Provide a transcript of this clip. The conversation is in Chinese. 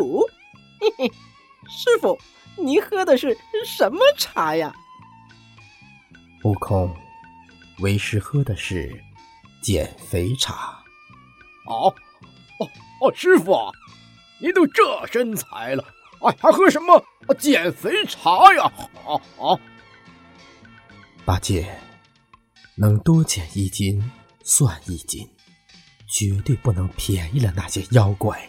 苦。嘿嘿，师傅，您喝的是什么茶呀？悟空，为师喝的是减肥茶。哦哦哦，师傅，您都这身材了，哎，还喝什么减肥茶呀？啊啊！八戒，能多减一斤算一斤，绝对不能便宜了那些妖怪。